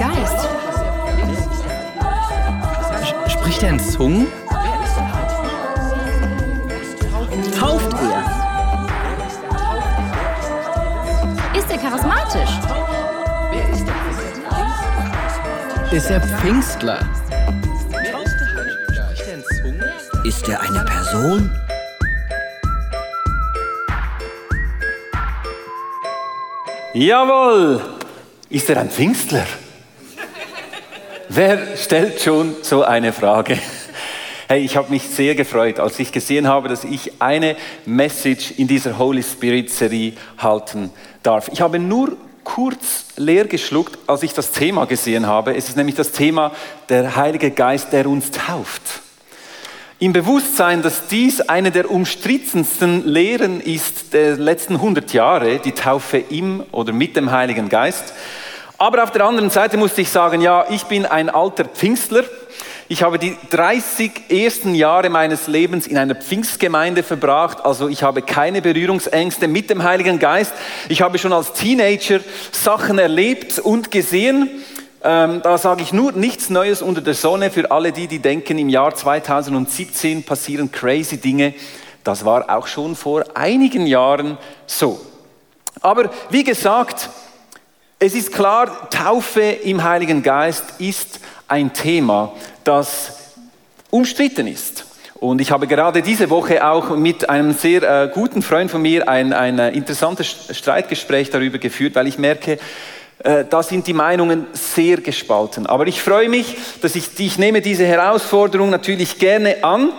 Geist? Spricht er in Zungen? Tauft er? Ist er charismatisch? Ist er Pfingstler? Ist er eine Person? Jawohl! Ist er ein Pfingstler? Wer stellt schon so eine Frage? Hey, ich habe mich sehr gefreut, als ich gesehen habe, dass ich eine Message in dieser Holy Spirit Serie halten darf. Ich habe nur kurz leer geschluckt, als ich das Thema gesehen habe. Es ist nämlich das Thema der Heilige Geist, der uns tauft. Im Bewusstsein, dass dies eine der umstrittensten Lehren ist der letzten 100 Jahre, die Taufe im oder mit dem Heiligen Geist. Aber auf der anderen Seite musste ich sagen, ja, ich bin ein alter Pfingstler. Ich habe die 30 ersten Jahre meines Lebens in einer Pfingstgemeinde verbracht, also ich habe keine Berührungsängste mit dem Heiligen Geist. Ich habe schon als Teenager Sachen erlebt und gesehen, ähm, da sage ich nur nichts Neues unter der Sonne für alle die, die denken, im Jahr 2017 passieren crazy Dinge. Das war auch schon vor einigen Jahren so. Aber wie gesagt, es ist klar, Taufe im Heiligen Geist ist ein Thema, das umstritten ist. Und ich habe gerade diese Woche auch mit einem sehr äh, guten Freund von mir ein, ein äh, interessantes Streitgespräch darüber geführt, weil ich merke, äh, da sind die Meinungen sehr gespalten. Aber ich freue mich, dass ich, ich nehme diese Herausforderung natürlich gerne an.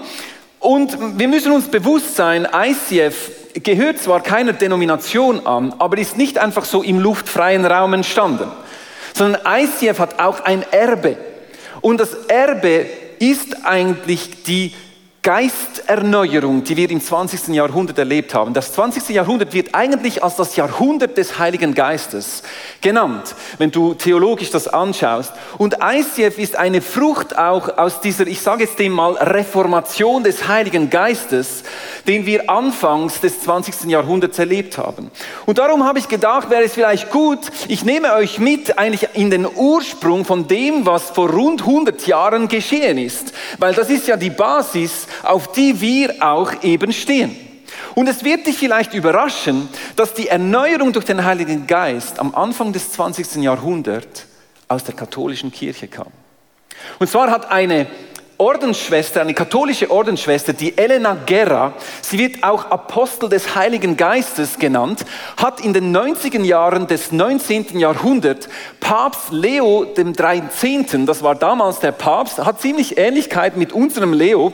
Und wir müssen uns bewusst sein, ICF gehört zwar keiner Denomination an, aber ist nicht einfach so im luftfreien Raum entstanden, sondern ICF hat auch ein Erbe. Und das Erbe ist eigentlich die Geisterneuerung, die wir im 20. Jahrhundert erlebt haben. Das 20. Jahrhundert wird eigentlich als das Jahrhundert des Heiligen Geistes genannt, wenn du theologisch das anschaust. Und ICF ist eine Frucht auch aus dieser, ich sage jetzt dem mal, Reformation des Heiligen Geistes, den wir anfangs des 20. Jahrhunderts erlebt haben. Und darum habe ich gedacht, wäre es vielleicht gut, ich nehme euch mit eigentlich in den Ursprung von dem, was vor rund 100 Jahren geschehen ist. Weil das ist ja die Basis, auf die wir auch eben stehen. Und es wird dich vielleicht überraschen, dass die Erneuerung durch den Heiligen Geist am Anfang des 20. Jahrhunderts aus der katholischen Kirche kam. Und zwar hat eine Ordensschwester, eine katholische Ordensschwester, die Elena Guerra, sie wird auch Apostel des Heiligen Geistes genannt, hat in den 90er Jahren des 19. Jahrhunderts Papst Leo dem 13., das war damals der Papst, hat ziemlich Ähnlichkeit mit unserem Leo,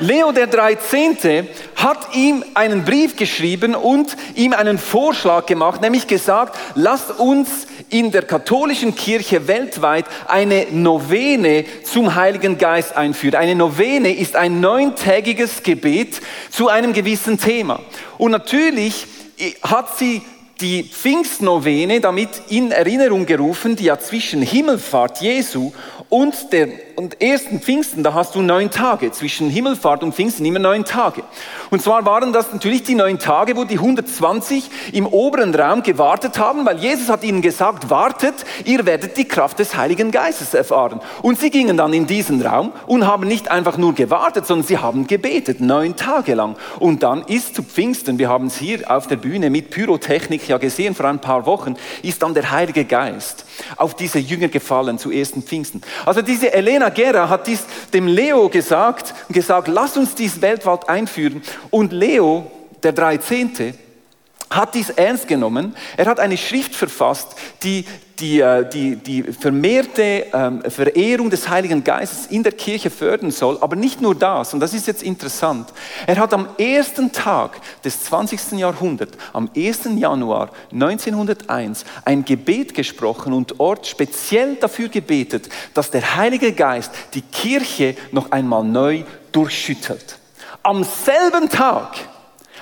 Leo der 13. hat ihm einen Brief geschrieben und ihm einen Vorschlag gemacht, nämlich gesagt, lass uns in der katholischen Kirche weltweit eine Novene zum Heiligen Geist einführen. Eine Novene ist ein neuntägiges Gebet zu einem gewissen Thema. Und natürlich hat sie die Pfingstnovene damit in Erinnerung gerufen, die ja zwischen Himmelfahrt Jesu und der und ersten Pfingsten, da hast du neun Tage, zwischen Himmelfahrt und Pfingsten immer neun Tage. Und zwar waren das natürlich die neun Tage, wo die 120 im oberen Raum gewartet haben, weil Jesus hat ihnen gesagt, wartet, ihr werdet die Kraft des Heiligen Geistes erfahren. Und sie gingen dann in diesen Raum und haben nicht einfach nur gewartet, sondern sie haben gebetet, neun Tage lang. Und dann ist zu Pfingsten, wir haben es hier auf der Bühne mit Pyrotechnik ja gesehen vor ein paar Wochen, ist dann der Heilige Geist auf diese Jünger gefallen zu ersten Pfingsten. Also diese Elena Gera hat dies dem Leo gesagt und gesagt, lass uns dies weltweit einführen. Und Leo, der 13., hat dies ernst genommen. Er hat eine Schrift verfasst, die die, äh, die, die vermehrte ähm, Verehrung des Heiligen Geistes in der Kirche fördern soll. Aber nicht nur das, und das ist jetzt interessant. Er hat am ersten Tag des 20. Jahrhunderts, am 1. Januar 1901, ein Gebet gesprochen und Ort speziell dafür gebetet, dass der Heilige Geist die Kirche noch einmal neu durchschüttelt. Am selben Tag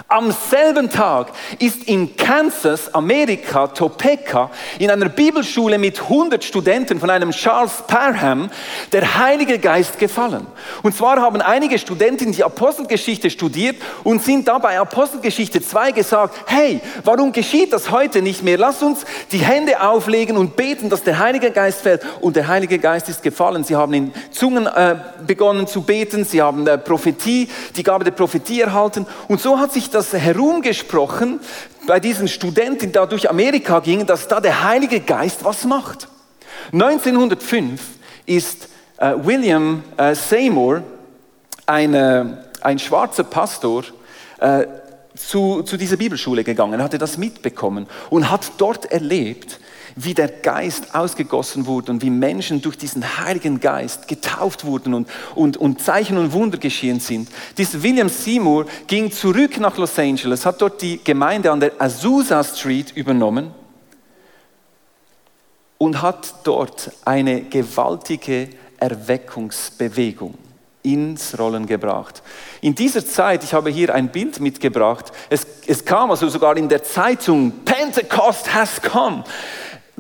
Am selben Tag ist in Kansas, Amerika, Topeka, in einer Bibelschule mit 100 Studenten von einem Charles Parham, der Heilige Geist gefallen. Und zwar haben einige Studenten die Apostelgeschichte studiert und sind dabei Apostelgeschichte 2 gesagt, hey, warum geschieht das heute nicht mehr? Lass uns die Hände auflegen und beten, dass der Heilige Geist fällt. Und der Heilige Geist ist gefallen. Sie haben in Zungen äh, begonnen zu beten, sie haben äh, Prophetie, die Gabe der Prophetie erhalten. Und so hat sich das herumgesprochen bei diesen Studenten, die da durch Amerika gingen, dass da der Heilige Geist was macht. 1905 ist äh, William äh, Seymour, ein, äh, ein schwarzer Pastor, äh, zu, zu dieser Bibelschule gegangen, hatte das mitbekommen und hat dort erlebt, wie der Geist ausgegossen wurde und wie Menschen durch diesen Heiligen Geist getauft wurden und, und, und Zeichen und Wunder geschehen sind. Dieser William Seymour ging zurück nach Los Angeles, hat dort die Gemeinde an der Azusa Street übernommen und hat dort eine gewaltige Erweckungsbewegung ins Rollen gebracht. In dieser Zeit, ich habe hier ein Bild mitgebracht, es, es kam also sogar in der Zeitung, Pentecost has come.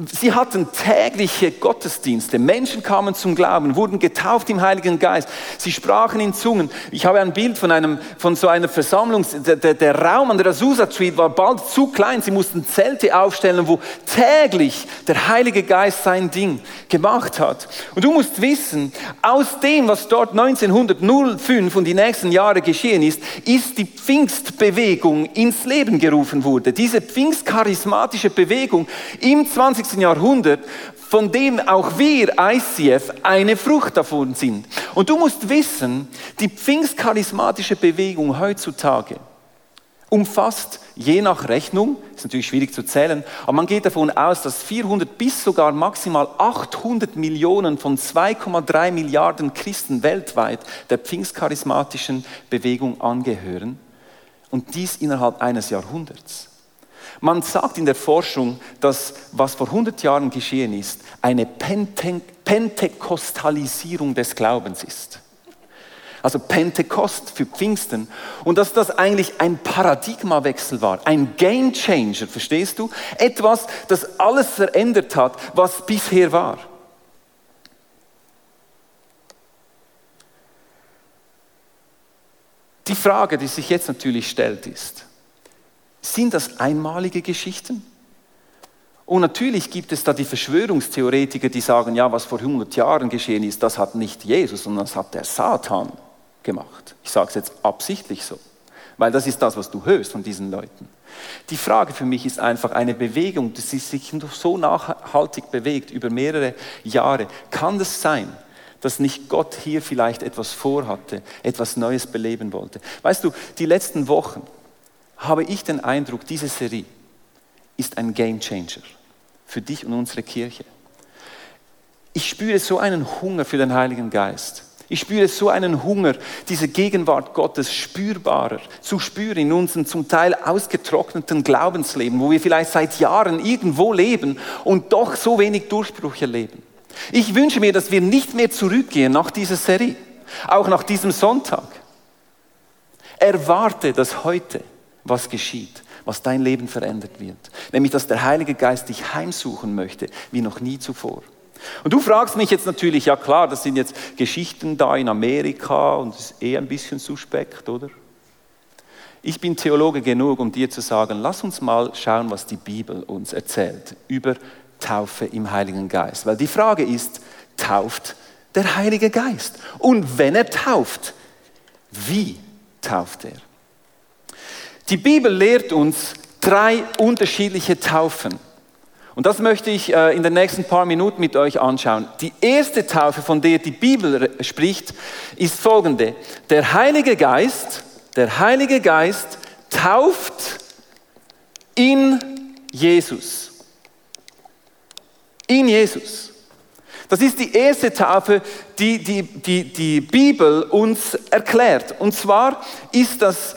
Sie hatten tägliche Gottesdienste. Menschen kamen zum Glauben, wurden getauft im Heiligen Geist. Sie sprachen in Zungen. Ich habe ein Bild von, einem, von so einer Versammlung. Der, der, der Raum an der Azusa Street war bald zu klein. Sie mussten Zelte aufstellen, wo täglich der Heilige Geist sein Ding gemacht hat. Und du musst wissen, aus dem, was dort 1905 und die nächsten Jahre geschehen ist, ist die Pfingstbewegung ins Leben gerufen wurde. Diese pfingstcharismatische Bewegung im 20. 20. Jahrhundert, von dem auch wir ICF eine Frucht davon sind. Und du musst wissen, die pfingstcharismatische Bewegung heutzutage umfasst je nach Rechnung, ist natürlich schwierig zu zählen, aber man geht davon aus, dass 400 bis sogar maximal 800 Millionen von 2,3 Milliarden Christen weltweit der pfingstcharismatischen Bewegung angehören und dies innerhalb eines Jahrhunderts. Man sagt in der Forschung, dass was vor 100 Jahren geschehen ist, eine Pentekostalisierung des Glaubens ist. Also Pentekost für Pfingsten. Und dass das eigentlich ein Paradigmawechsel war, ein Game Changer, verstehst du? Etwas, das alles verändert hat, was bisher war. Die Frage, die sich jetzt natürlich stellt, ist, sind das einmalige Geschichten? Und natürlich gibt es da die Verschwörungstheoretiker, die sagen, ja, was vor 100 Jahren geschehen ist, das hat nicht Jesus, sondern das hat der Satan gemacht. Ich sage es jetzt absichtlich so, weil das ist das, was du hörst von diesen Leuten. Die Frage für mich ist einfach eine Bewegung, die sich so nachhaltig bewegt über mehrere Jahre. Kann das sein, dass nicht Gott hier vielleicht etwas vorhatte, etwas Neues beleben wollte? Weißt du, die letzten Wochen, habe ich den Eindruck, diese Serie ist ein Game Changer für dich und unsere Kirche. Ich spüre so einen Hunger für den Heiligen Geist. Ich spüre so einen Hunger, diese Gegenwart Gottes spürbarer zu spüren in unserem zum Teil ausgetrockneten Glaubensleben, wo wir vielleicht seit Jahren irgendwo leben und doch so wenig Durchbruch erleben. Ich wünsche mir, dass wir nicht mehr zurückgehen nach dieser Serie, auch nach diesem Sonntag. Erwarte, dass heute was geschieht, was dein Leben verändert wird. Nämlich, dass der Heilige Geist dich heimsuchen möchte, wie noch nie zuvor. Und du fragst mich jetzt natürlich, ja klar, das sind jetzt Geschichten da in Amerika und es ist eh ein bisschen suspekt, oder? Ich bin Theologe genug, um dir zu sagen, lass uns mal schauen, was die Bibel uns erzählt über Taufe im Heiligen Geist. Weil die Frage ist, tauft der Heilige Geist? Und wenn er tauft, wie tauft er? Die Bibel lehrt uns drei unterschiedliche Taufen. Und das möchte ich äh, in den nächsten paar Minuten mit euch anschauen. Die erste Taufe, von der die Bibel spricht, ist folgende. Der Heilige Geist, der Heilige Geist tauft in Jesus. In Jesus. Das ist die erste Taufe, die die, die die Bibel uns erklärt. Und zwar ist das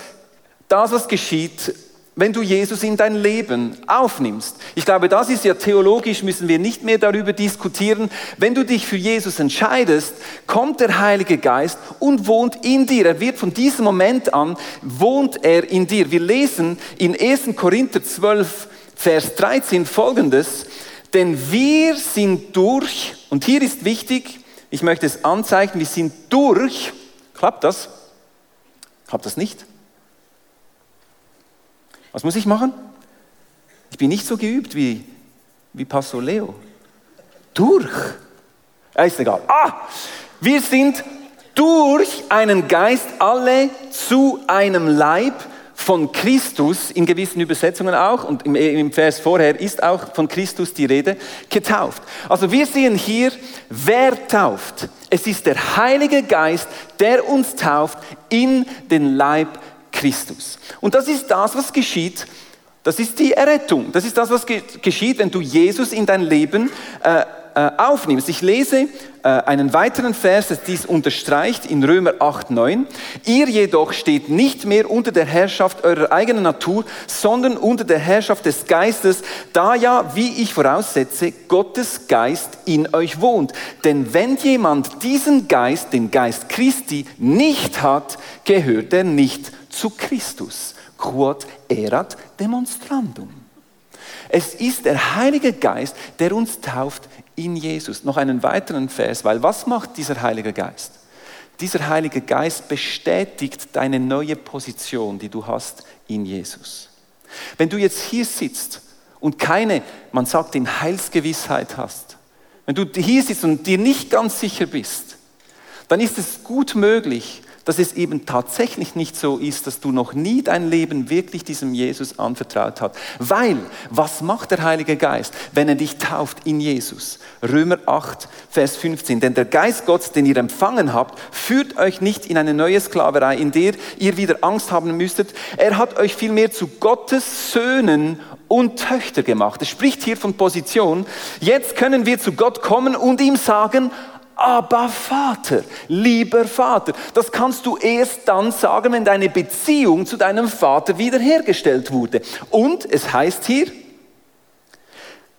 das, was geschieht, wenn du Jesus in dein Leben aufnimmst. Ich glaube, das ist ja theologisch, müssen wir nicht mehr darüber diskutieren. Wenn du dich für Jesus entscheidest, kommt der Heilige Geist und wohnt in dir. Er wird von diesem Moment an, wohnt er in dir. Wir lesen in 1. Korinther 12, Vers 13 folgendes, denn wir sind durch, und hier ist wichtig, ich möchte es anzeigen, wir sind durch, klappt das? Klappt das nicht? Was muss ich machen? Ich bin nicht so geübt wie, wie Pastor Leo. Durch. Ja, ist egal. Ah, wir sind durch einen Geist alle zu einem Leib von Christus, in gewissen Übersetzungen auch, und im, im, Vers vorher ist auch von Christus die Rede, getauft. Also wir sehen hier, wer tauft. Es ist der Heilige Geist, der uns tauft in den Leib Christus. Und das ist das, was geschieht. Das ist die Errettung. Das ist das, was geschieht, wenn du Jesus in dein Leben äh, äh, aufnimmst. Ich lese äh, einen weiteren Vers, das dies unterstreicht, in Römer 8, 9. Ihr jedoch steht nicht mehr unter der Herrschaft eurer eigenen Natur, sondern unter der Herrschaft des Geistes, da ja, wie ich voraussetze, Gottes Geist in euch wohnt. Denn wenn jemand diesen Geist, den Geist Christi, nicht hat, gehört er nicht zu Christus. Quod erat demonstrandum. Es ist der Heilige Geist, der uns tauft in Jesus. Noch einen weiteren Vers, weil was macht dieser Heilige Geist? Dieser Heilige Geist bestätigt deine neue Position, die du hast in Jesus. Wenn du jetzt hier sitzt und keine, man sagt, in Heilsgewissheit hast, wenn du hier sitzt und dir nicht ganz sicher bist, dann ist es gut möglich, dass es eben tatsächlich nicht so ist, dass du noch nie dein Leben wirklich diesem Jesus anvertraut hast. Weil, was macht der Heilige Geist, wenn er dich tauft in Jesus? Römer 8, Vers 15. Denn der Geist Gottes, den ihr empfangen habt, führt euch nicht in eine neue Sklaverei, in der ihr wieder Angst haben müsstet. Er hat euch vielmehr zu Gottes Söhnen und Töchter gemacht. Es spricht hier von Position. Jetzt können wir zu Gott kommen und ihm sagen, aber Vater, lieber Vater. Das kannst du erst dann sagen, wenn deine Beziehung zu deinem Vater wiederhergestellt wurde. Und es heißt hier,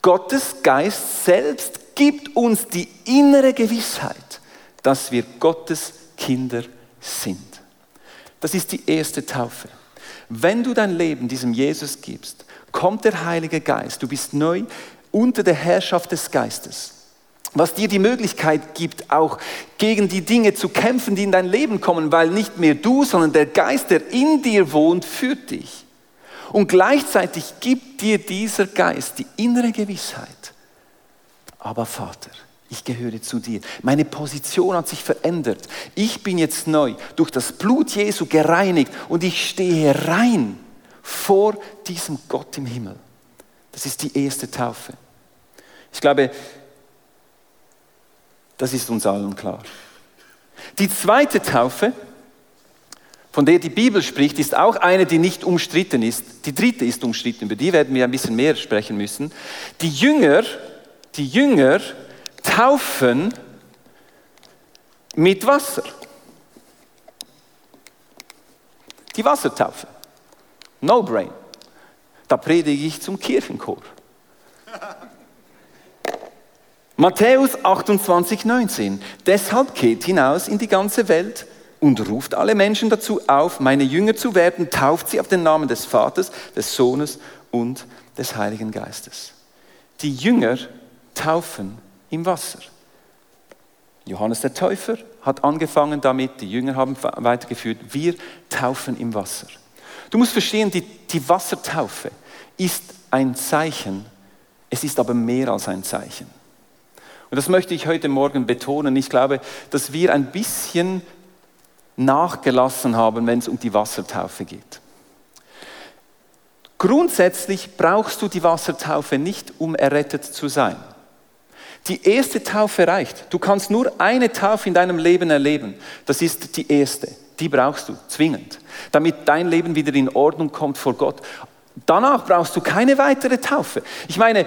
Gottes Geist selbst gibt uns die innere Gewissheit, dass wir Gottes Kinder sind. Das ist die erste Taufe. Wenn du dein Leben diesem Jesus gibst, kommt der Heilige Geist. Du bist neu unter der Herrschaft des Geistes was dir die Möglichkeit gibt, auch gegen die Dinge zu kämpfen, die in dein Leben kommen, weil nicht mehr du, sondern der Geist, der in dir wohnt, führt dich. Und gleichzeitig gibt dir dieser Geist die innere Gewissheit, aber Vater, ich gehöre zu dir. Meine Position hat sich verändert. Ich bin jetzt neu, durch das Blut Jesu gereinigt und ich stehe rein vor diesem Gott im Himmel. Das ist die erste Taufe. Ich glaube, das ist uns allen klar. Die zweite Taufe, von der die Bibel spricht, ist auch eine, die nicht umstritten ist. Die dritte ist umstritten, über die werden wir ein bisschen mehr sprechen müssen. Die Jünger, die Jünger taufen mit Wasser. Die Wassertaufe. No brain. Da predige ich zum Kirchenchor. Matthäus 28, 19. Deshalb geht hinaus in die ganze Welt und ruft alle Menschen dazu auf, meine Jünger zu werden, tauft sie auf den Namen des Vaters, des Sohnes und des Heiligen Geistes. Die Jünger taufen im Wasser. Johannes der Täufer hat angefangen damit, die Jünger haben weitergeführt, wir taufen im Wasser. Du musst verstehen, die, die Wassertaufe ist ein Zeichen, es ist aber mehr als ein Zeichen. Und das möchte ich heute Morgen betonen. Ich glaube, dass wir ein bisschen nachgelassen haben, wenn es um die Wassertaufe geht. Grundsätzlich brauchst du die Wassertaufe nicht, um errettet zu sein. Die erste Taufe reicht. Du kannst nur eine Taufe in deinem Leben erleben. Das ist die erste. Die brauchst du zwingend, damit dein Leben wieder in Ordnung kommt vor Gott. Danach brauchst du keine weitere Taufe. Ich meine,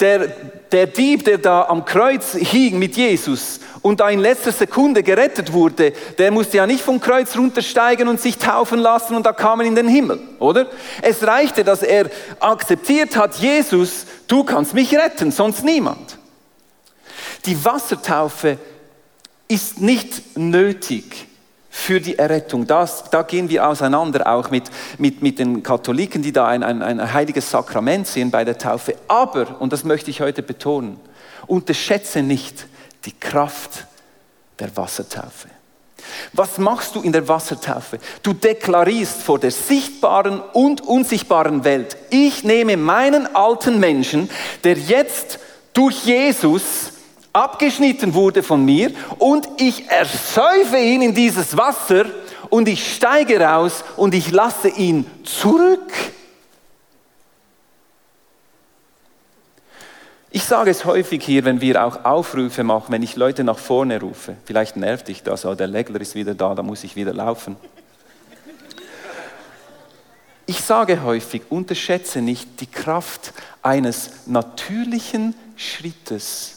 der, der Dieb, der da am Kreuz hing mit Jesus und da in letzter Sekunde gerettet wurde, der musste ja nicht vom Kreuz runtersteigen und sich taufen lassen und da kam er in den Himmel, oder? Es reichte, dass er akzeptiert hat, Jesus, du kannst mich retten, sonst niemand. Die Wassertaufe ist nicht nötig für die Errettung. Das, da gehen wir auseinander auch mit, mit, mit den Katholiken, die da ein, ein, ein heiliges Sakrament sehen bei der Taufe. Aber, und das möchte ich heute betonen, unterschätze nicht die Kraft der Wassertaufe. Was machst du in der Wassertaufe? Du deklarierst vor der sichtbaren und unsichtbaren Welt, ich nehme meinen alten Menschen, der jetzt durch Jesus abgeschnitten wurde von mir und ich ersäufe ihn in dieses Wasser und ich steige raus und ich lasse ihn zurück. Ich sage es häufig hier, wenn wir auch Aufrufe machen, wenn ich Leute nach vorne rufe. Vielleicht nervt dich das, oh, der Legler ist wieder da, da muss ich wieder laufen. Ich sage häufig, unterschätze nicht die Kraft eines natürlichen Schrittes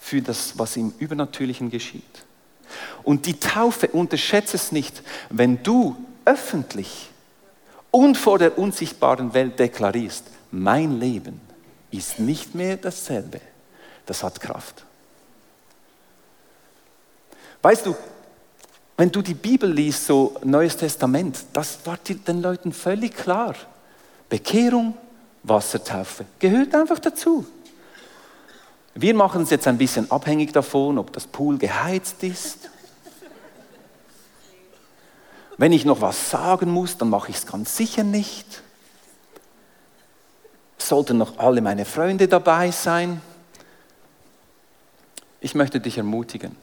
für das, was im Übernatürlichen geschieht. Und die Taufe, unterschätze es nicht, wenn du öffentlich und vor der unsichtbaren Welt deklarierst, mein Leben ist nicht mehr dasselbe. Das hat Kraft. Weißt du, wenn du die Bibel liest, so Neues Testament, das war den Leuten völlig klar. Bekehrung, Wassertaufe gehört einfach dazu. Wir machen es jetzt ein bisschen abhängig davon, ob das Pool geheizt ist. Wenn ich noch was sagen muss, dann mache ich es ganz sicher nicht. Sollten noch alle meine Freunde dabei sein. Ich möchte dich ermutigen,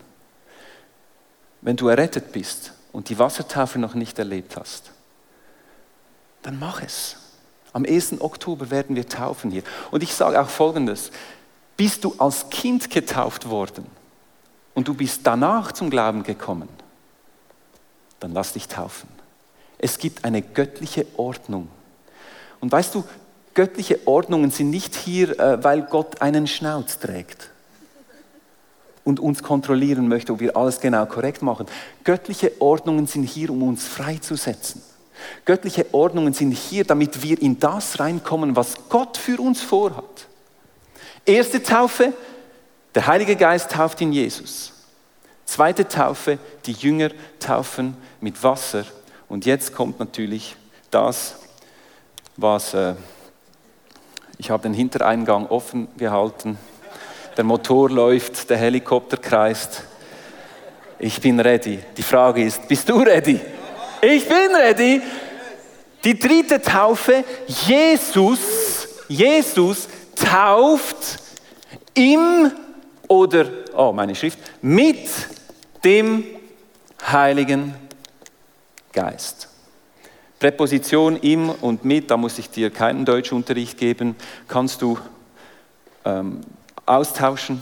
wenn du errettet bist und die Wassertaufe noch nicht erlebt hast, dann mach es. Am 1. Oktober werden wir taufen hier. Und ich sage auch Folgendes, bist du als Kind getauft worden und du bist danach zum Glauben gekommen, dann lass dich taufen. Es gibt eine göttliche Ordnung. Und weißt du, göttliche Ordnungen sind nicht hier, äh, weil Gott einen Schnauz trägt und uns kontrollieren möchte, ob wir alles genau korrekt machen. Göttliche Ordnungen sind hier, um uns freizusetzen. Göttliche Ordnungen sind hier, damit wir in das reinkommen, was Gott für uns vorhat. Erste Taufe, der Heilige Geist tauft in Jesus. Zweite Taufe, die Jünger taufen mit Wasser. Und jetzt kommt natürlich das, was äh, ich habe den Hintereingang offen gehalten. Der Motor läuft, der Helikopter kreist. Ich bin ready. Die Frage ist, bist du ready? Ich bin ready. Die dritte Taufe, Jesus, Jesus tauft im oder, oh meine Schrift, mit dem Heiligen Geist. Präposition im und mit, da muss ich dir keinen Deutschunterricht geben, kannst du ähm, austauschen.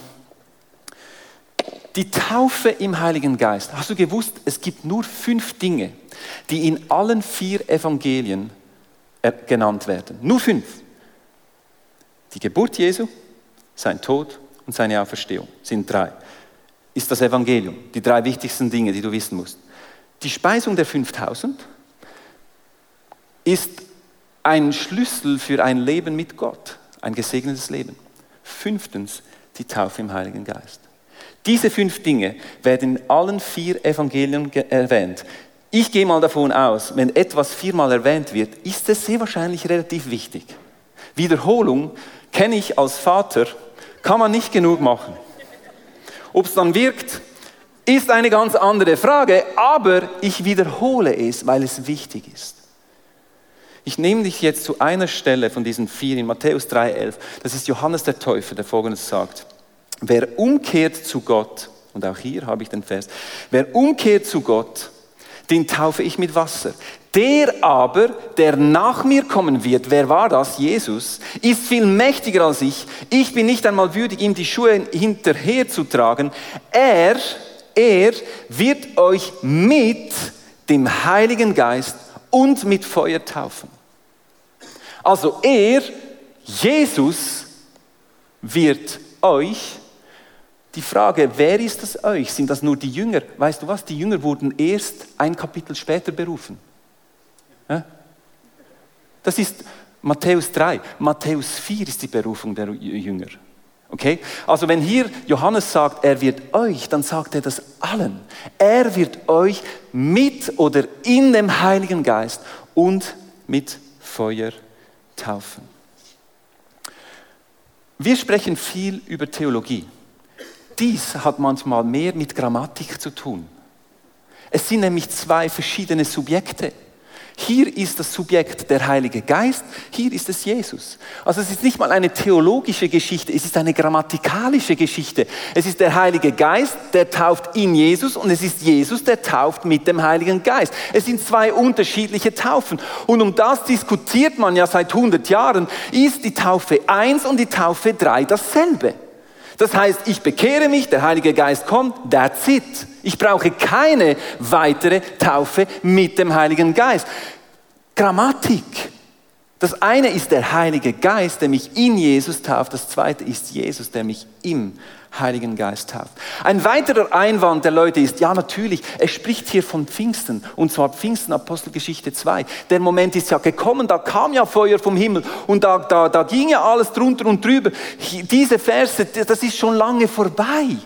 Die Taufe im Heiligen Geist. Hast du gewusst, es gibt nur fünf Dinge, die in allen vier Evangelien äh, genannt werden. Nur fünf. Die Geburt Jesu, sein Tod und seine Auferstehung sind drei. Ist das Evangelium, die drei wichtigsten Dinge, die du wissen musst. Die Speisung der 5000 ist ein Schlüssel für ein Leben mit Gott, ein gesegnetes Leben. Fünftens, die Taufe im Heiligen Geist. Diese fünf Dinge werden in allen vier Evangelien erwähnt. Ich gehe mal davon aus, wenn etwas viermal erwähnt wird, ist es sehr wahrscheinlich relativ wichtig. Wiederholung kenne ich als Vater, kann man nicht genug machen. Ob es dann wirkt, ist eine ganz andere Frage, aber ich wiederhole es, weil es wichtig ist. Ich nehme dich jetzt zu einer Stelle von diesen vier in Matthäus 3,11. Das ist Johannes der Täufer, der folgendes sagt. Wer umkehrt zu Gott, und auch hier habe ich den Vers, wer umkehrt zu Gott, den taufe ich mit Wasser. Der aber, der nach mir kommen wird, wer war das? Jesus, ist viel mächtiger als ich. Ich bin nicht einmal würdig, ihm die Schuhe hinterherzutragen. Er, er wird euch mit dem Heiligen Geist und mit Feuer taufen. Also er, Jesus, wird euch, die Frage, wer ist das euch? Sind das nur die Jünger? Weißt du was? Die Jünger wurden erst ein Kapitel später berufen. Das ist Matthäus 3. Matthäus 4 ist die Berufung der Jünger. Okay? Also wenn hier Johannes sagt, er wird euch, dann sagt er das allen. Er wird euch mit oder in dem Heiligen Geist und mit Feuer taufen. Wir sprechen viel über Theologie. Dies hat manchmal mehr mit Grammatik zu tun. Es sind nämlich zwei verschiedene Subjekte. Hier ist das Subjekt der Heilige Geist, hier ist es Jesus. Also es ist nicht mal eine theologische Geschichte, es ist eine grammatikalische Geschichte. Es ist der Heilige Geist, der tauft in Jesus und es ist Jesus, der tauft mit dem Heiligen Geist. Es sind zwei unterschiedliche Taufen. Und um das diskutiert man ja seit 100 Jahren, ist die Taufe 1 und die Taufe 3 dasselbe. Das heißt, ich bekehre mich, der Heilige Geist kommt, that's it. Ich brauche keine weitere Taufe mit dem Heiligen Geist. Grammatik. Das eine ist der Heilige Geist, der mich in Jesus tauft. Das zweite ist Jesus, der mich im Heiligen Geist tauft. Ein weiterer Einwand der Leute ist, ja natürlich, es spricht hier von Pfingsten, und zwar Pfingsten Apostelgeschichte 2. Der Moment ist ja gekommen, da kam ja Feuer vom Himmel und da, da, da ging ja alles drunter und drüber. Diese Verse, das ist schon lange vorbei.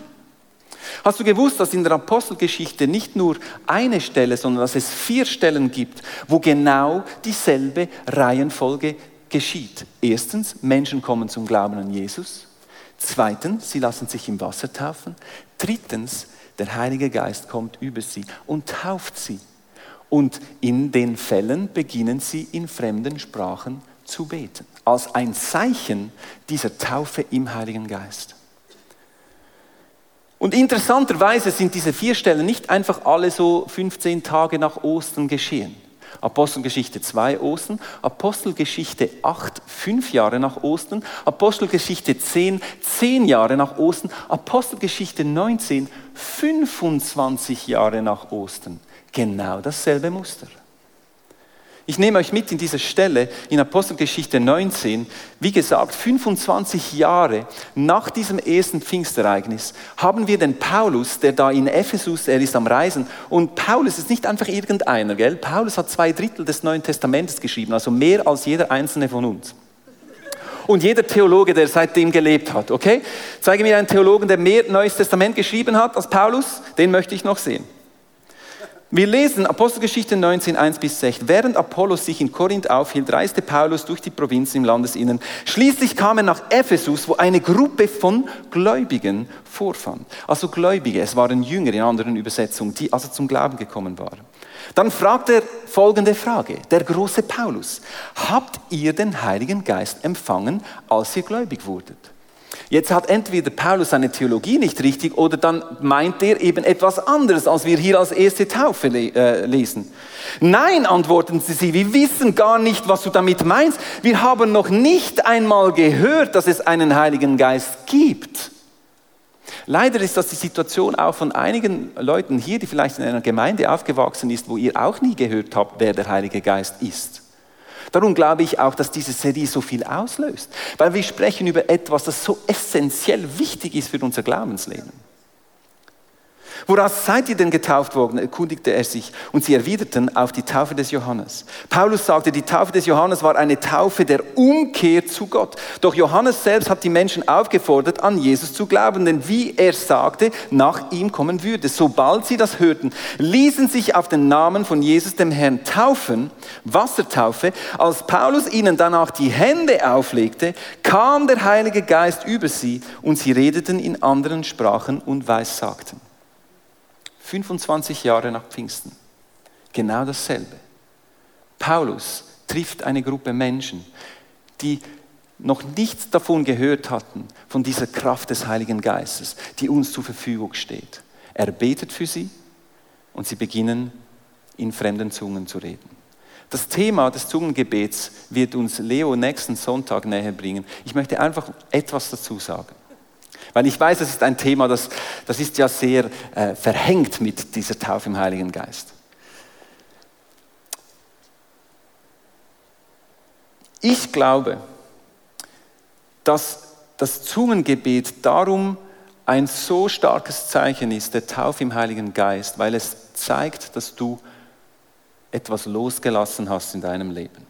Hast du gewusst, dass in der Apostelgeschichte nicht nur eine Stelle, sondern dass es vier Stellen gibt, wo genau dieselbe Reihenfolge geschieht? Erstens, Menschen kommen zum Glauben an Jesus. Zweitens, sie lassen sich im Wasser taufen. Drittens, der Heilige Geist kommt über sie und tauft sie. Und in den Fällen beginnen sie in fremden Sprachen zu beten, als ein Zeichen dieser Taufe im Heiligen Geist. Und interessanterweise sind diese vier Stellen nicht einfach alle so 15 Tage nach Ostern geschehen. Apostelgeschichte 2 Ostern, Apostelgeschichte 8 fünf Jahre nach Ostern, Apostelgeschichte 10 zehn Jahre nach Ostern, Apostelgeschichte 19 25 Jahre nach Ostern. Genau dasselbe Muster. Ich nehme euch mit in diese Stelle in Apostelgeschichte 19. Wie gesagt, 25 Jahre nach diesem ersten Pfingstereignis haben wir den Paulus, der da in Ephesus, er ist am Reisen. Und Paulus ist nicht einfach irgendeiner, gell? Paulus hat zwei Drittel des Neuen Testamentes geschrieben, also mehr als jeder einzelne von uns. Und jeder Theologe, der seitdem gelebt hat, okay? Zeige mir einen Theologen, der mehr Neues Testament geschrieben hat als Paulus, den möchte ich noch sehen. Wir lesen Apostelgeschichte 19, 1 bis 6. Während Apollos sich in Korinth aufhielt, reiste Paulus durch die Provinz im Landesinnen. Schließlich kam er nach Ephesus, wo eine Gruppe von Gläubigen vorfand. Also Gläubige, es waren Jünger in anderen Übersetzungen, die also zum Glauben gekommen waren. Dann fragt er folgende Frage, der große Paulus. Habt ihr den Heiligen Geist empfangen, als ihr gläubig wurdet? Jetzt hat entweder Paulus seine Theologie nicht richtig oder dann meint er eben etwas anderes, als wir hier als erste Taufe äh, lesen. Nein, antworten sie, wir wissen gar nicht, was du damit meinst. Wir haben noch nicht einmal gehört, dass es einen Heiligen Geist gibt. Leider ist das die Situation auch von einigen Leuten hier, die vielleicht in einer Gemeinde aufgewachsen ist, wo ihr auch nie gehört habt, wer der Heilige Geist ist. Darum glaube ich auch, dass diese Serie so viel auslöst, weil wir sprechen über etwas, das so essentiell wichtig ist für unser Glaubensleben. Woraus seid ihr denn getauft worden? erkundigte er sich. Und sie erwiderten auf die Taufe des Johannes. Paulus sagte, die Taufe des Johannes war eine Taufe der Umkehr zu Gott. Doch Johannes selbst hat die Menschen aufgefordert, an Jesus zu glauben, denn wie er sagte, nach ihm kommen würde. Sobald sie das hörten, ließen sich auf den Namen von Jesus dem Herrn taufen, Wassertaufe. Als Paulus ihnen danach die Hände auflegte, kam der Heilige Geist über sie und sie redeten in anderen Sprachen und weissagten. 25 Jahre nach Pfingsten. Genau dasselbe. Paulus trifft eine Gruppe Menschen, die noch nichts davon gehört hatten, von dieser Kraft des Heiligen Geistes, die uns zur Verfügung steht. Er betet für sie und sie beginnen in fremden Zungen zu reden. Das Thema des Zungengebets wird uns Leo nächsten Sonntag näher bringen. Ich möchte einfach etwas dazu sagen. Weil ich weiß, das ist ein Thema, das, das ist ja sehr äh, verhängt mit dieser Taufe im Heiligen Geist. Ich glaube, dass das Zungengebet darum ein so starkes Zeichen ist, der Taufe im Heiligen Geist, weil es zeigt, dass du etwas losgelassen hast in deinem Leben.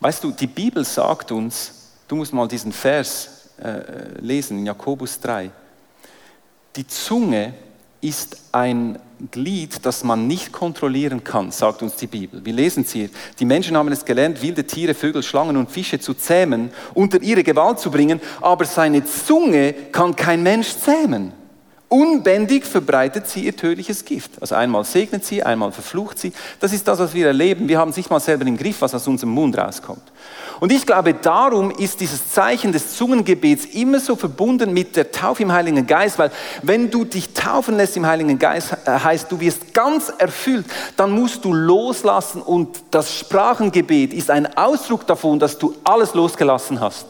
Weißt du, die Bibel sagt uns, du musst mal diesen Vers äh, lesen in Jakobus 3, die Zunge ist ein Glied, das man nicht kontrollieren kann, sagt uns die Bibel. Wir lesen es hier. Die Menschen haben es gelernt, wilde Tiere, Vögel, Schlangen und Fische zu zähmen, unter ihre Gewalt zu bringen, aber seine Zunge kann kein Mensch zähmen. Unbändig verbreitet sie ihr tödliches Gift. Also einmal segnet sie, einmal verflucht sie. Das ist das, was wir erleben. Wir haben es nicht mal selber im Griff, was aus unserem Mund rauskommt. Und ich glaube, darum ist dieses Zeichen des Zungengebets immer so verbunden mit der Taufe im Heiligen Geist, weil wenn du dich taufen lässt im Heiligen Geist, äh, heißt, du wirst ganz erfüllt, dann musst du loslassen und das Sprachengebet ist ein Ausdruck davon, dass du alles losgelassen hast.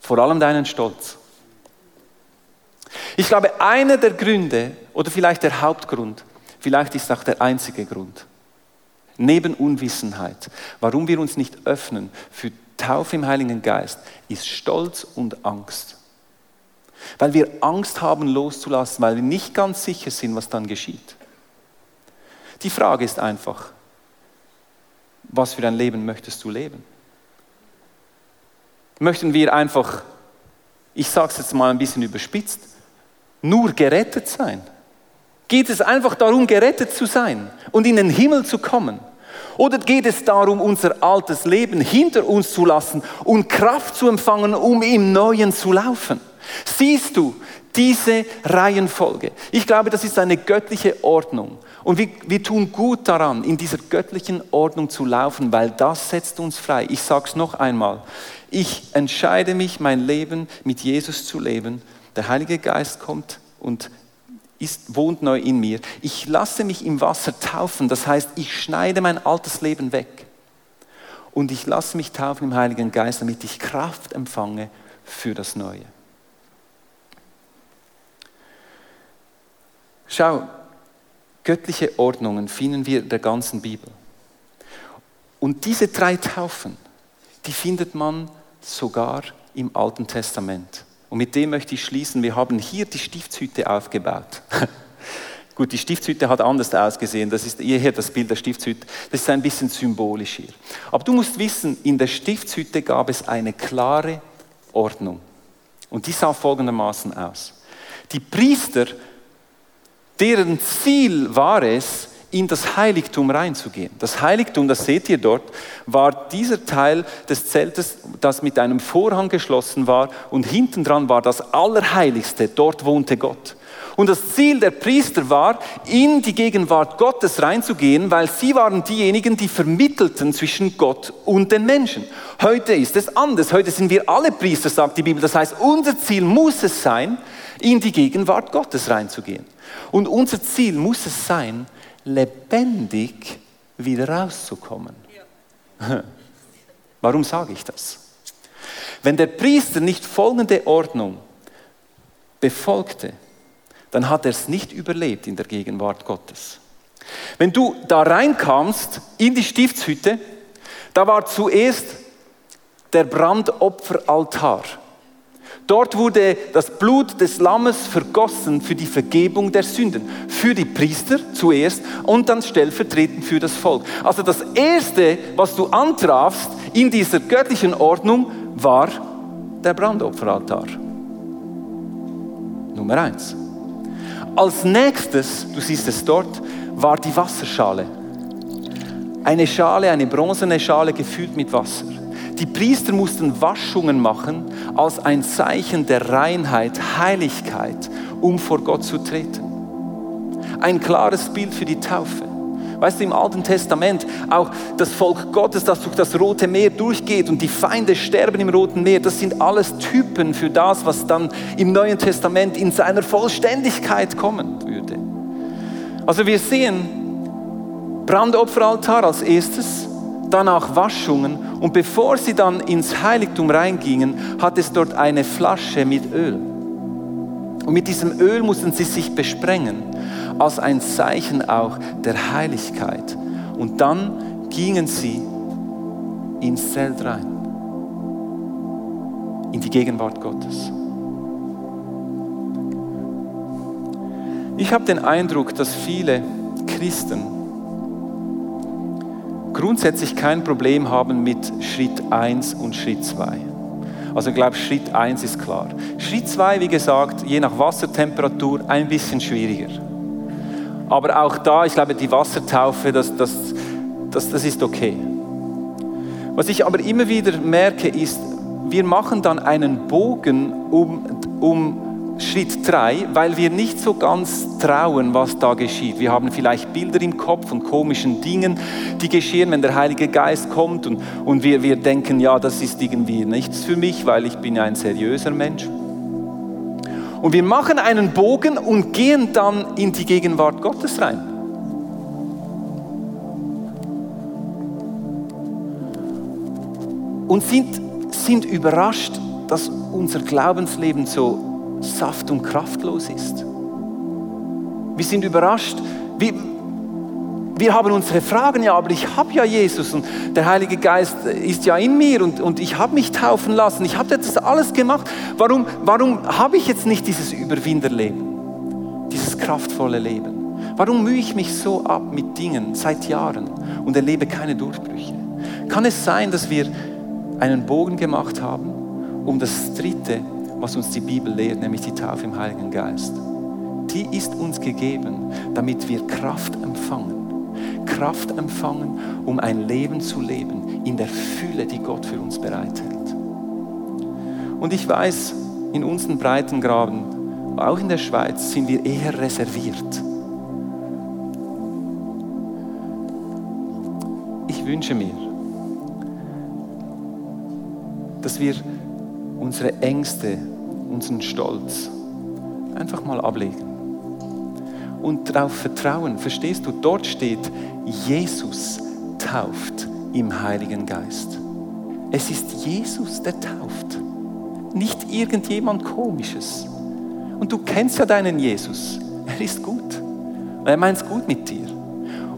Vor allem deinen Stolz. Ich glaube, einer der Gründe oder vielleicht der Hauptgrund, vielleicht ist auch der einzige Grund, neben Unwissenheit, warum wir uns nicht öffnen für Taufe im Heiligen Geist, ist Stolz und Angst. Weil wir Angst haben loszulassen, weil wir nicht ganz sicher sind, was dann geschieht. Die Frage ist einfach, was für ein Leben möchtest du leben? Möchten wir einfach, ich sage es jetzt mal ein bisschen überspitzt, nur gerettet sein? Geht es einfach darum, gerettet zu sein und in den Himmel zu kommen? Oder geht es darum, unser altes Leben hinter uns zu lassen und Kraft zu empfangen, um im Neuen zu laufen? Siehst du diese Reihenfolge? Ich glaube, das ist eine göttliche Ordnung. Und wir, wir tun gut daran, in dieser göttlichen Ordnung zu laufen, weil das setzt uns frei. Ich sage es noch einmal. Ich entscheide mich, mein Leben mit Jesus zu leben der Heilige Geist kommt und ist, wohnt neu in mir. Ich lasse mich im Wasser taufen, das heißt, ich schneide mein altes Leben weg. Und ich lasse mich taufen im Heiligen Geist, damit ich Kraft empfange für das Neue. Schau, göttliche Ordnungen finden wir in der ganzen Bibel. Und diese drei Taufen, die findet man sogar im Alten Testament. Und mit dem möchte ich schließen. Wir haben hier die Stiftshütte aufgebaut. Gut, die Stiftshütte hat anders ausgesehen. Das ist eher das Bild der Stiftshütte. Das ist ein bisschen symbolisch hier. Aber du musst wissen, in der Stiftshütte gab es eine klare Ordnung. Und die sah folgendermaßen aus. Die Priester, deren Ziel war es, in das Heiligtum reinzugehen. Das Heiligtum, das seht ihr dort, war dieser Teil des Zeltes, das mit einem Vorhang geschlossen war und hinten dran war das Allerheiligste, dort wohnte Gott. Und das Ziel der Priester war, in die Gegenwart Gottes reinzugehen, weil sie waren diejenigen, die vermittelten zwischen Gott und den Menschen. Heute ist es anders. Heute sind wir alle Priester, sagt die Bibel. Das heißt, unser Ziel muss es sein, in die Gegenwart Gottes reinzugehen. Und unser Ziel muss es sein, lebendig wieder rauszukommen. Warum sage ich das? Wenn der Priester nicht folgende Ordnung befolgte, dann hat er es nicht überlebt in der Gegenwart Gottes. Wenn du da reinkamst in die Stiftshütte, da war zuerst der Brandopferaltar. Dort wurde das Blut des Lammes vergossen für die Vergebung der Sünden. Für die Priester zuerst und dann stellvertretend für das Volk. Also das Erste, was du antrafst in dieser göttlichen Ordnung, war der Brandopferaltar. Nummer eins. Als nächstes, du siehst es dort, war die Wasserschale. Eine Schale, eine bronzene Schale gefüllt mit Wasser. Die Priester mussten Waschungen machen als ein Zeichen der Reinheit, Heiligkeit, um vor Gott zu treten. Ein klares Bild für die Taufe. Weißt du, im Alten Testament auch das Volk Gottes, das durch das Rote Meer durchgeht und die Feinde sterben im Roten Meer, das sind alles Typen für das, was dann im Neuen Testament in seiner Vollständigkeit kommen würde. Also wir sehen Brandopferaltar als erstes, danach Waschungen und bevor sie dann ins Heiligtum reingingen, hat es dort eine Flasche mit Öl. Und mit diesem Öl mussten sie sich besprengen, als ein Zeichen auch der Heiligkeit. Und dann gingen sie ins Zelt rein. in die Gegenwart Gottes. Ich habe den Eindruck, dass viele Christen grundsätzlich kein Problem haben mit Schritt 1 und Schritt 2. Also ich glaube, Schritt 1 ist klar. Schritt 2, wie gesagt, je nach Wassertemperatur ein bisschen schwieriger. Aber auch da, ich glaube, die Wassertaufe, das, das, das, das ist okay. Was ich aber immer wieder merke, ist, wir machen dann einen Bogen um, um Schritt 3, weil wir nicht so ganz trauen, was da geschieht. Wir haben vielleicht Bilder im Kopf von komischen Dingen, die geschehen, wenn der Heilige Geist kommt und, und wir, wir denken, ja, das ist irgendwie nichts für mich, weil ich bin ja ein seriöser Mensch. Und wir machen einen Bogen und gehen dann in die Gegenwart Gottes rein. Und sind, sind überrascht, dass unser Glaubensleben so saft- und kraftlos ist. Wir sind überrascht. Wir, wir haben unsere Fragen, ja, aber ich habe ja Jesus und der Heilige Geist ist ja in mir und, und ich habe mich taufen lassen. Ich habe das alles gemacht. Warum, warum habe ich jetzt nicht dieses Überwinderleben, dieses kraftvolle Leben? Warum mühe ich mich so ab mit Dingen seit Jahren und erlebe keine Durchbrüche? Kann es sein, dass wir einen Bogen gemacht haben, um das dritte was uns die Bibel lehrt, nämlich die Taufe im Heiligen Geist. Die ist uns gegeben, damit wir Kraft empfangen. Kraft empfangen, um ein Leben zu leben in der Fülle, die Gott für uns bereithält. Und ich weiß, in unseren Breitengraden, auch in der Schweiz, sind wir eher reserviert. Ich wünsche mir, dass wir unsere Ängste unseren Stolz einfach mal ablegen und darauf vertrauen. Verstehst du, dort steht, Jesus tauft im Heiligen Geist. Es ist Jesus, der tauft, nicht irgendjemand komisches. Und du kennst ja deinen Jesus. Er ist gut. Er meint es gut mit dir.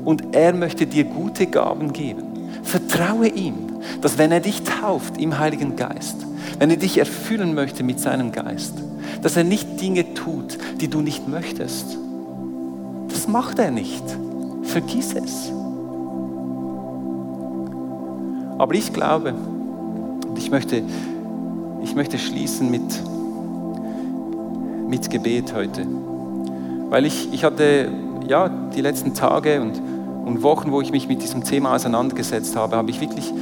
Und er möchte dir gute Gaben geben. Vertraue ihm, dass wenn er dich tauft im Heiligen Geist, wenn er dich erfüllen möchte mit seinem Geist, dass er nicht Dinge tut, die du nicht möchtest. Das macht er nicht. Vergiss es. Aber ich glaube, und ich möchte, ich möchte schließen mit, mit Gebet heute. Weil ich, ich hatte ja, die letzten Tage und, und Wochen, wo ich mich mit diesem Thema auseinandergesetzt habe, habe ich wirklich,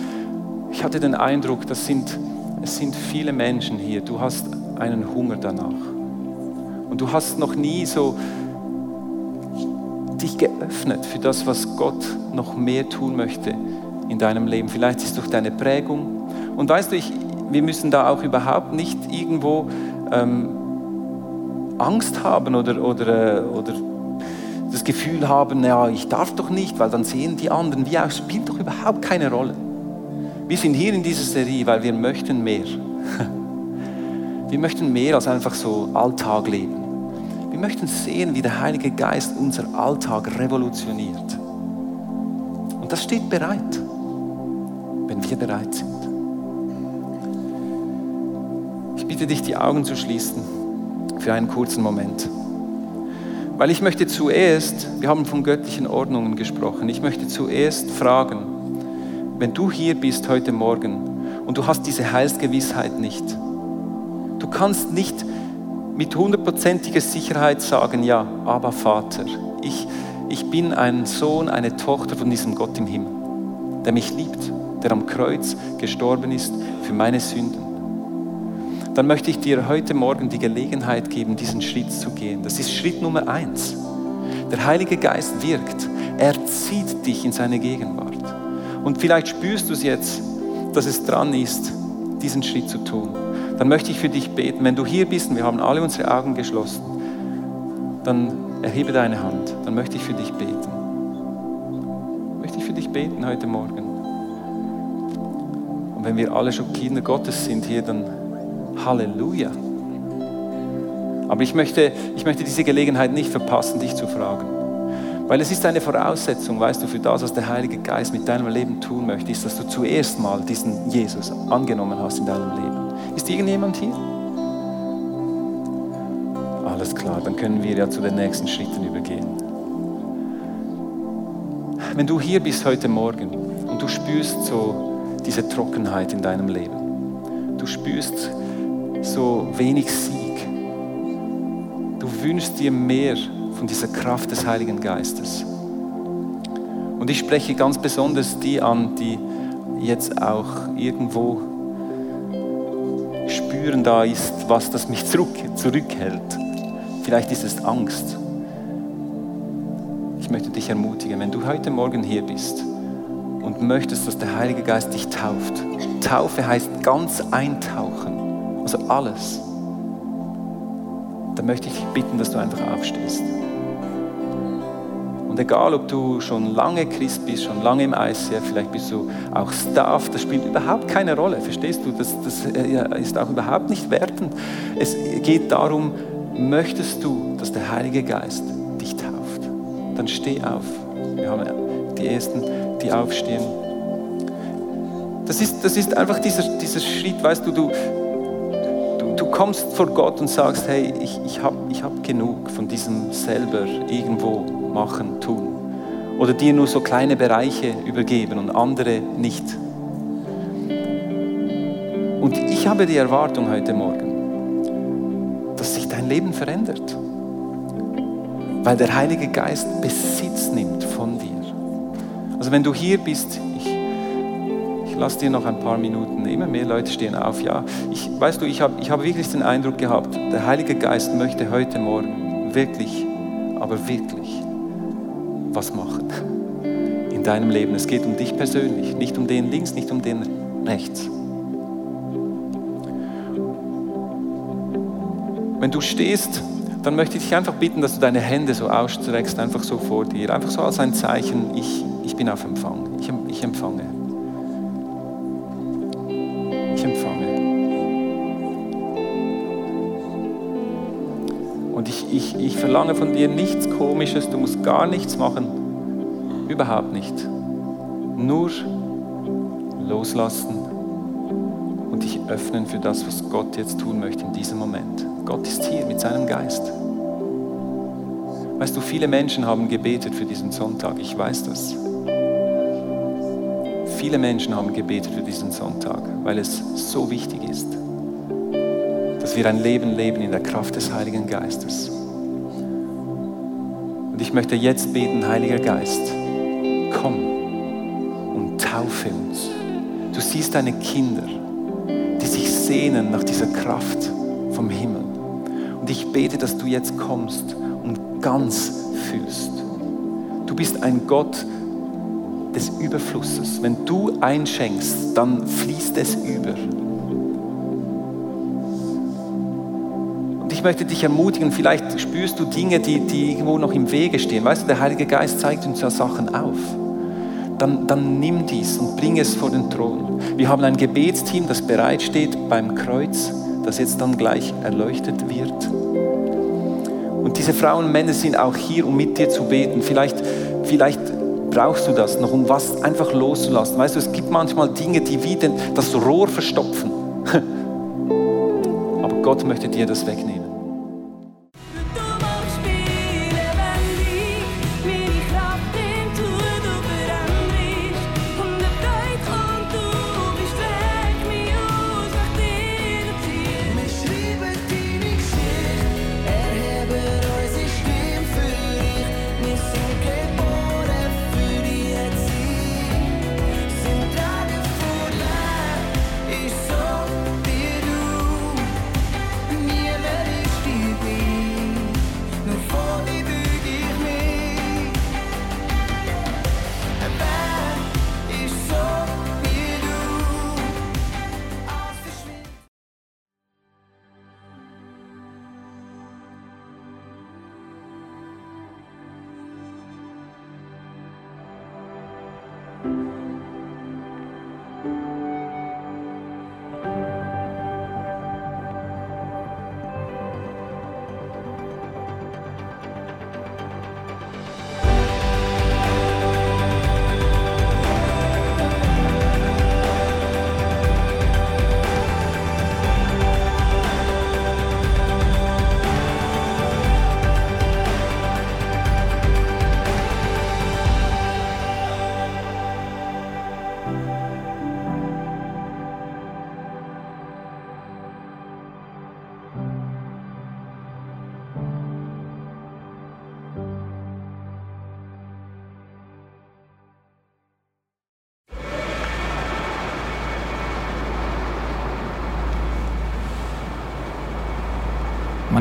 ich hatte den Eindruck, das sind es sind viele Menschen hier, du hast einen Hunger danach. Und du hast noch nie so dich geöffnet für das, was Gott noch mehr tun möchte in deinem Leben. Vielleicht ist es durch deine Prägung. Und weißt du, ich, wir müssen da auch überhaupt nicht irgendwo ähm, Angst haben oder, oder, äh, oder das Gefühl haben, ja, ich darf doch nicht, weil dann sehen die anderen, wie auch, spielt doch überhaupt keine Rolle. Wir sind hier in dieser Serie, weil wir möchten mehr. Wir möchten mehr als einfach so Alltag leben. Wir möchten sehen, wie der Heilige Geist unser Alltag revolutioniert. Und das steht bereit, wenn wir bereit sind. Ich bitte dich, die Augen zu schließen für einen kurzen Moment. Weil ich möchte zuerst, wir haben von göttlichen Ordnungen gesprochen, ich möchte zuerst fragen, wenn du hier bist heute Morgen und du hast diese Heilsgewissheit nicht, du kannst nicht mit hundertprozentiger Sicherheit sagen, ja, aber Vater, ich, ich bin ein Sohn, eine Tochter von diesem Gott im Himmel, der mich liebt, der am Kreuz gestorben ist für meine Sünden. Dann möchte ich dir heute Morgen die Gelegenheit geben, diesen Schritt zu gehen. Das ist Schritt Nummer eins. Der Heilige Geist wirkt. Er zieht dich in seine Gegenwart. Und vielleicht spürst du es jetzt, dass es dran ist, diesen Schritt zu tun. Dann möchte ich für dich beten. Wenn du hier bist und wir haben alle unsere Augen geschlossen, dann erhebe deine Hand. Dann möchte ich für dich beten. Möchte ich für dich beten heute Morgen. Und wenn wir alle schon Kinder Gottes sind hier, dann Halleluja. Aber ich möchte, ich möchte diese Gelegenheit nicht verpassen, dich zu fragen. Weil es ist eine Voraussetzung, weißt du, für das, was der Heilige Geist mit deinem Leben tun möchte, ist, dass du zuerst mal diesen Jesus angenommen hast in deinem Leben. Ist irgendjemand hier? Alles klar, dann können wir ja zu den nächsten Schritten übergehen. Wenn du hier bist heute Morgen und du spürst so diese Trockenheit in deinem Leben, du spürst so wenig Sieg, du wünschst dir mehr von dieser Kraft des Heiligen Geistes. Und ich spreche ganz besonders die an, die jetzt auch irgendwo spüren, da ist was, das mich zurück, zurückhält. Vielleicht ist es Angst. Ich möchte dich ermutigen, wenn du heute Morgen hier bist und möchtest, dass der Heilige Geist dich tauft. Taufe heißt ganz eintauchen, also alles. Dann möchte ich bitten, dass du einfach aufstehst. Und egal, ob du schon lange Christ bist, schon lange im ICF, vielleicht bist du auch Staff, das spielt überhaupt keine Rolle, verstehst du? Das, das äh, ist auch überhaupt nicht wertend. Es geht darum, möchtest du, dass der Heilige Geist dich tauft? Dann steh auf. Wir haben die Ersten, die aufstehen. Das ist, das ist einfach dieser, dieser Schritt, weißt du, du, du, kommst vor Gott und sagst, hey, ich, ich habe ich hab genug von diesem selber irgendwo machen, tun. Oder dir nur so kleine Bereiche übergeben und andere nicht. Und ich habe die Erwartung heute Morgen, dass sich dein Leben verändert. Weil der Heilige Geist Besitz nimmt von dir. Also wenn du hier bist, ich, ich lasse dir noch ein paar Minuten, immer mehr Leute stehen auf. Ja, ich, weißt du, ich habe ich hab wirklich den Eindruck gehabt, der Heilige Geist möchte heute Morgen wirklich, aber wirklich was machen in deinem Leben. Es geht um dich persönlich, nicht um den links, nicht um den rechts. Wenn du stehst, dann möchte ich dich einfach bitten, dass du deine Hände so ausstreckst, einfach so vor dir, einfach so als ein Zeichen, ich, ich bin auf Empfang, ich, ich empfange. Ich, ich, verlange von dir nichts Komisches, du musst gar nichts machen. Überhaupt nicht. Nur loslassen und dich öffnen für das, was Gott jetzt tun möchte in diesem Moment. Gott ist hier mit seinem Geist. Weißt du, viele Menschen haben gebetet für diesen Sonntag. Ich weiß das. Viele Menschen haben gebetet für diesen Sonntag, weil es so wichtig ist dass wir ein Leben leben in der Kraft des Heiligen Geistes. Möchte jetzt beten, Heiliger Geist, komm und taufe uns. Du siehst deine Kinder, die sich sehnen nach dieser Kraft vom Himmel. Und ich bete, dass du jetzt kommst und ganz fühlst. Du bist ein Gott des Überflusses. Wenn du einschenkst, dann fließt es über. Möchte dich ermutigen, vielleicht spürst du Dinge, die, die irgendwo noch im Wege stehen. Weißt du, der Heilige Geist zeigt uns ja Sachen auf. Dann, dann nimm dies und bring es vor den Thron. Wir haben ein Gebetsteam, das bereitsteht beim Kreuz, das jetzt dann gleich erleuchtet wird. Und diese Frauen und Männer sind auch hier, um mit dir zu beten. Vielleicht, vielleicht brauchst du das noch, um was einfach loszulassen. Weißt du, es gibt manchmal Dinge, die wie das Rohr verstopfen. Aber Gott möchte dir das wegnehmen.